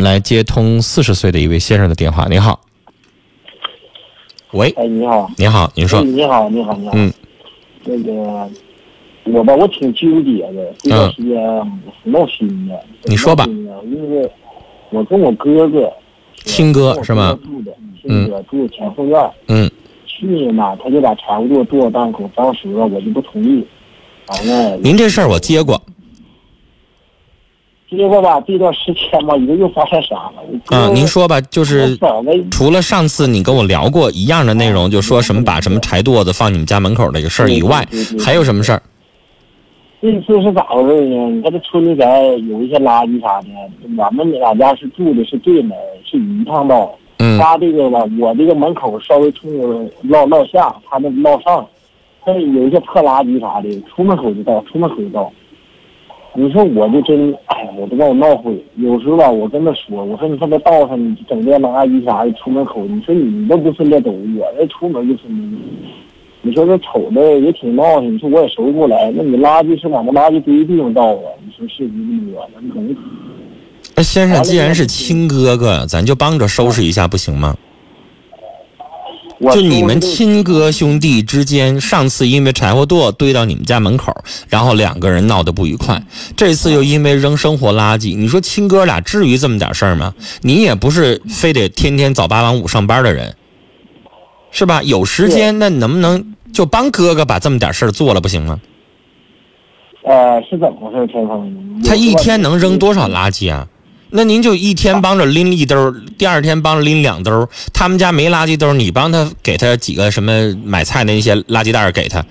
们来接通四十岁的一位先生的电话。您好，喂，哎，你好，你好，您说哎，你好，你好，你好。嗯，那个，我吧，我挺纠结的，这段时间挺闹心的。嗯你说吧挺闹心的因为我跟我哥哥，亲哥是吗？住的，亲哥住前后院。嗯，去年吧，他就把财务给我做档口，当时吧，我就不同意。完了，您这事儿我接过结果吧，这段时间吧，又又发生啥了？我哥啊，您说吧，就是除了上次你跟我聊过一样的内容，就说什么把什么柴垛子放你们家门口那个事儿以外还有什么事儿？这次是咋回事呢？你看这村里边有一些垃圾啥的，我们俺家是住的是对门，是一趟道。嗯他这个吧，我这个门口稍微冲着落落下，他那落上，他有一些破垃圾啥的，出门口就到，出门口就倒。你说我就真，哎呀，我都把我闹毁。有时候吧，我跟他说，我说你看这道上你整这垃圾啥的，出门口，你说你都不分这都，我这出门就分这个。你说这瞅着也挺闹腾，你说我也收不过来。那你垃圾是往那垃圾堆地方倒啊？你说是不是能那先生既然是亲哥哥，咱就帮着收拾一下不行吗？我就你们亲哥兄弟之间，上次因为柴火垛堆到你们家门口，然后两个人闹得不愉快，这次又因为扔生活垃圾，你说亲哥俩至于这么点事儿吗？你也不是非得天天早八晚五上班的人，是吧？有时间那能不能就帮哥哥把这么点事儿做了不行吗？呃是怎么回事？陈峰，他一天能扔多少垃圾啊？那您就一天帮着拎一兜儿，第二天帮着拎两兜儿。他们家没垃圾兜儿，你帮他给他几个什么买菜的那些垃圾袋儿给他，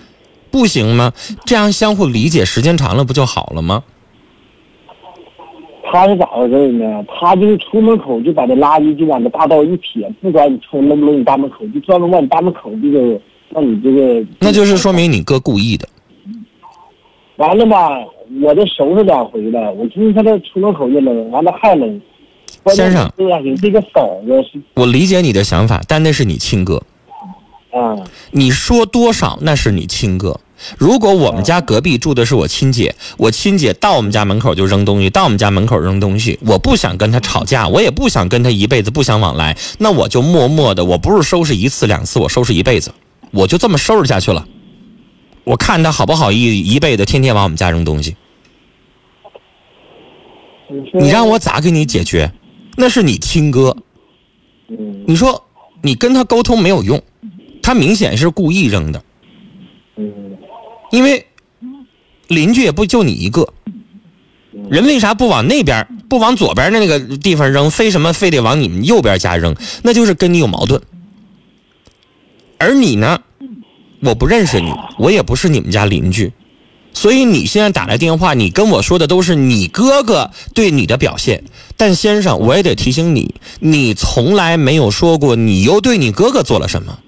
不行吗？这样相互理解，时间长了不就好了吗？他是咋回事呢？他就是出门口就把这垃圾就往这大道一撇，不管你冲扔不扔你大门口，就专门往你大门口这个，让你这个。那就是说明你哥故意的。完了吧，我这收拾两回了，我今天他这出门口就扔，完了还扔。先生这样式，这个嫂子是我理解你的想法，但那是你亲哥。啊，你说多少那是你亲哥。如果我们家隔壁住的是我亲姐，我亲姐到我们家门口就扔东西，到我们家门口扔东西，我不想跟她吵架，我也不想跟她一辈子不相往来，那我就默默的，我不是收拾一次两次，我收拾一辈子，我就这么收拾下去了。我看他好不好意一辈子天天往我们家扔东西，你让我咋给你解决？那是你亲哥，嗯你说你跟他沟通没有用，他明显是故意扔的。嗯因为邻居也不就你一个，人为啥不往那边不往左边的那个地方扔，非什么非得往你们右边家扔？那就是跟你有矛盾。而你呢，我不认识你，我也不是你们家邻居，所以你现在打来电话，你跟我说的都是你哥哥对你的表现。但先生，我也得提醒你，你从来没有说过你又对你哥哥做了什么。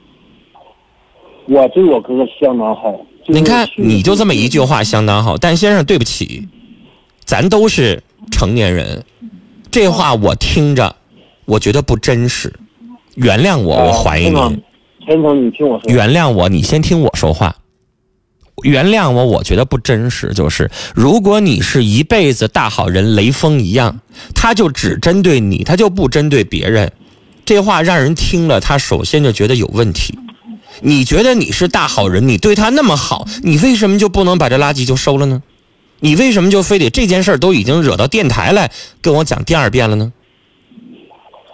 我对我哥哥相当好。就是你看，你就这么一句话相当好，但先生对不起，咱都是成年人，这话我听着，我觉得不真实，原谅我，我怀疑您，陈总，你听我说。原谅我，你先听我说话，原谅我，我觉得不真实，就是如果你是一辈子大好人，雷锋一样，他就只针对你，他就不针对别人，这话让人听了，他首先就觉得有问题。你觉得你是大好人，你对他那么好，你为什么就不能把这垃圾就收了呢？你为什么就非得这件事都已经惹到电台来跟我讲第二遍了呢？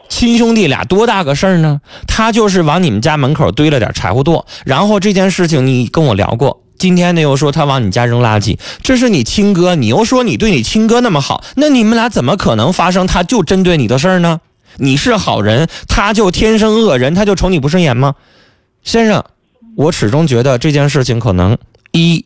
亲兄弟俩多大个事儿呢？他就是往你们家门口堆了点柴火垛，然后这件事情你跟我聊过，今天呢又说他往你家扔垃圾，这是你亲哥，你又说你对你亲哥那么好，那你们俩怎么可能发生他就针对你的事儿呢？你是好人，他就天生恶人，他就瞅你不顺眼吗？先生，我始终觉得这件事情可能一，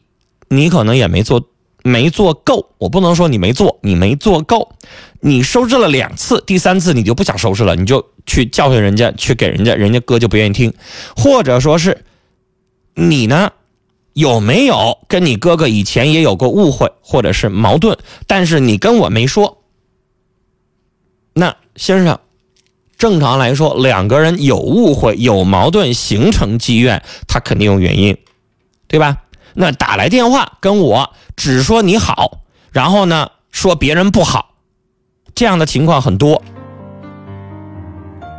你可能也没做没做够，我不能说你没做，你没做够，你收拾了两次，第三次你就不想收拾了，你就去教训人家，去给人家，人家哥就不愿意听，或者说是你呢，有没有跟你哥哥以前也有过误会或者是矛盾，但是你跟我没说？那先生，正常来说，两个人有误会、有矛盾，形成积怨，他肯定有原因，对吧？那打来电话跟我只说你好，然后呢说别人不好，这样的情况很多。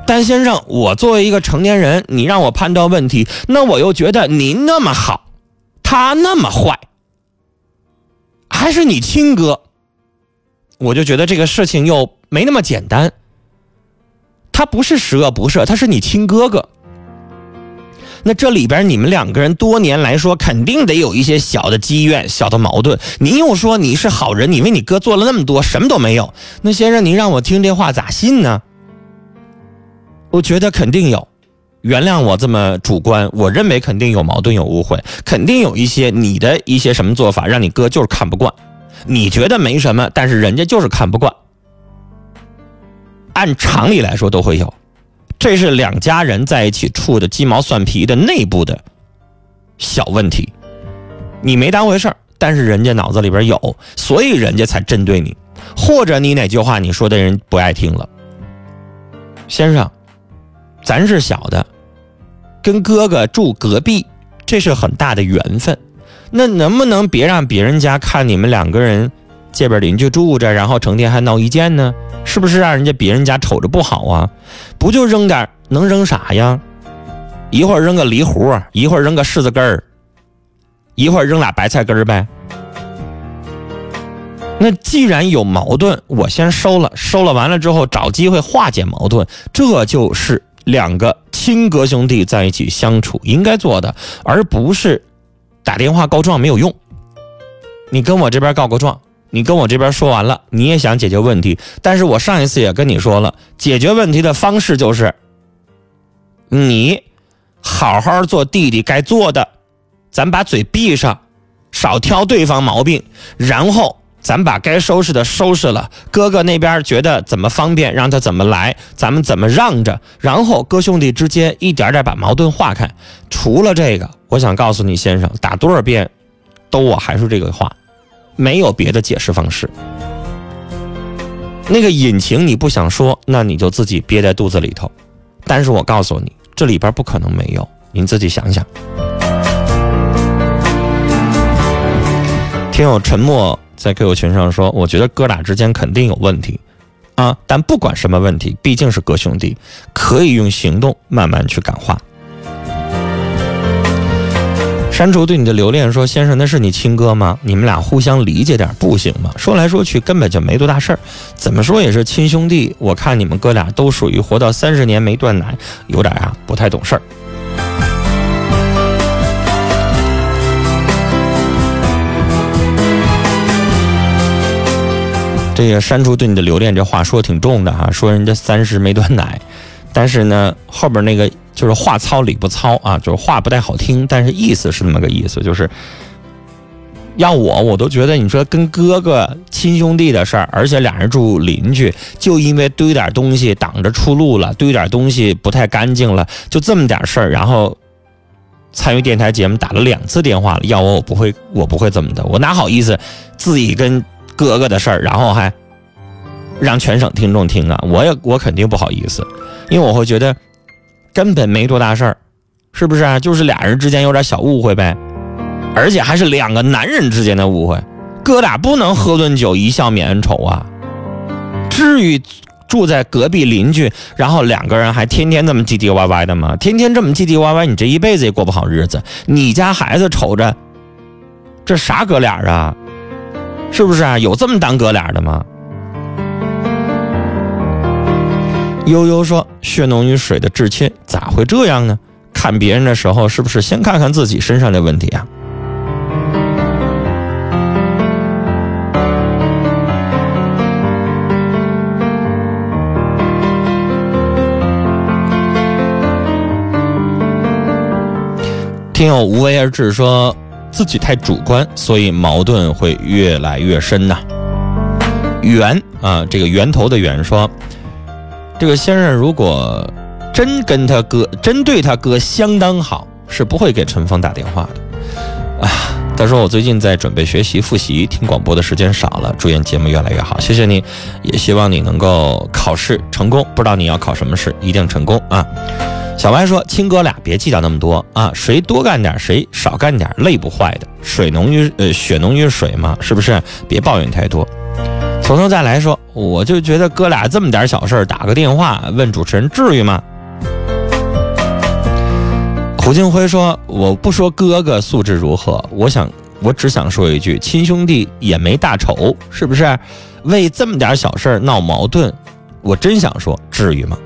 但先生，我作为一个成年人，你让我判断问题，那我又觉得您那么好，他那么坏，还是你亲哥，我就觉得这个事情又没那么简单。他不是十恶不赦，他是你亲哥哥。那这里边你们两个人多年来说，肯定得有一些小的积怨、小的矛盾。您又说你是好人，你为你哥做了那么多，什么都没有。那先生，您让我听这话咋信呢？我觉得肯定有，原谅我这么主观，我认为肯定有矛盾、有误会，肯定有一些你的一些什么做法让你哥就是看不惯。你觉得没什么，但是人家就是看不惯。按常理来说都会有。这是两家人在一起处的鸡毛蒜皮的内部的小问题，你没当回事儿，但是人家脑子里边有，所以人家才针对你，或者你哪句话你说的人不爱听了。先生，咱是小的，跟哥哥住隔壁，这是很大的缘分，那能不能别让别人家看你们两个人这边邻居住着，然后成天还闹意见呢？是不是让人家别人家瞅着不好啊？不就扔点能扔啥呀？一会儿扔个梨核，一会儿扔个柿子根儿，一会儿扔俩白菜根儿呗。那既然有矛盾，我先收了，收了完了之后找机会化解矛盾，这就是两个亲哥兄弟在一起相处应该做的，而不是打电话告状没有用。你跟我这边告个状。你跟我这边说完了，你也想解决问题，但是我上一次也跟你说了，解决问题的方式就是，你好好做弟弟该做的，咱把嘴闭上，少挑对方毛病，然后咱把该收拾的收拾了。哥哥那边觉得怎么方便，让他怎么来，咱们怎么让着，然后哥兄弟之间一点点把矛盾化开。除了这个，我想告诉你先生，打多少遍，都我还是这个话。没有别的解释方式。那个隐情你不想说，那你就自己憋在肚子里头。但是我告诉你，这里边不可能没有，您自己想想。听友沉默在 QQ 群上说，我觉得哥俩之间肯定有问题啊，但不管什么问题，毕竟是哥兄弟，可以用行动慢慢去感化。删除对你的留恋，说先生那是你亲哥吗？你们俩互相理解点不行吗？说来说去根本就没多大事儿，怎么说也是亲兄弟。我看你们哥俩都属于活到三十年没断奶，有点啊不太懂事儿。这个删除对你的留恋，这话说挺重的哈，说人家三十没断奶，但是呢后边那个。就是话糙理不糙啊，就是话不太好听，但是意思是那么个意思。就是要我，我都觉得你说跟哥哥亲兄弟的事儿，而且俩人住邻居，就因为堆点东西挡着出路了，堆点东西不太干净了，就这么点事儿，然后参与电台节目打了两次电话了，要我我不会，我不会这么的，我哪好意思自己跟哥哥的事儿，然后还让全省听众听啊？我也我肯定不好意思，因为我会觉得。根本没多大事儿，是不是啊？就是俩人之间有点小误会呗，而且还是两个男人之间的误会。哥俩不能喝顿酒一笑泯恩仇啊！至于住在隔壁邻居，然后两个人还天天这么唧唧歪歪的吗？天天这么唧唧歪歪，你这一辈子也过不好日子。你家孩子瞅着，这啥哥俩啊？是不是啊？有这么当哥俩的吗？悠悠说：“血浓于水的至亲咋会这样呢？看别人的时候，是不是先看看自己身上的问题啊？”听友无为而治说自己太主观，所以矛盾会越来越深呐。源啊，这个源头的源说。这个先生如果真跟他哥真对他哥相当好，是不会给陈峰打电话的。啊，他说我最近在准备学习复习，听广播的时间少了，祝愿节目越来越好，谢谢你，也希望你能够考试成功。不知道你要考什么试，一定成功啊！小白说，亲哥俩别计较那么多啊，谁多干点，谁少干点，累不坏的。水浓于呃血浓于水嘛，是不是？别抱怨太多。从头再来说，我就觉得哥俩这么点小事，打个电话问主持人至于吗？胡静辉说，我不说哥哥素质如何，我想，我只想说一句，亲兄弟也没大仇，是不是？为这么点小事闹矛盾，我真想说，至于吗？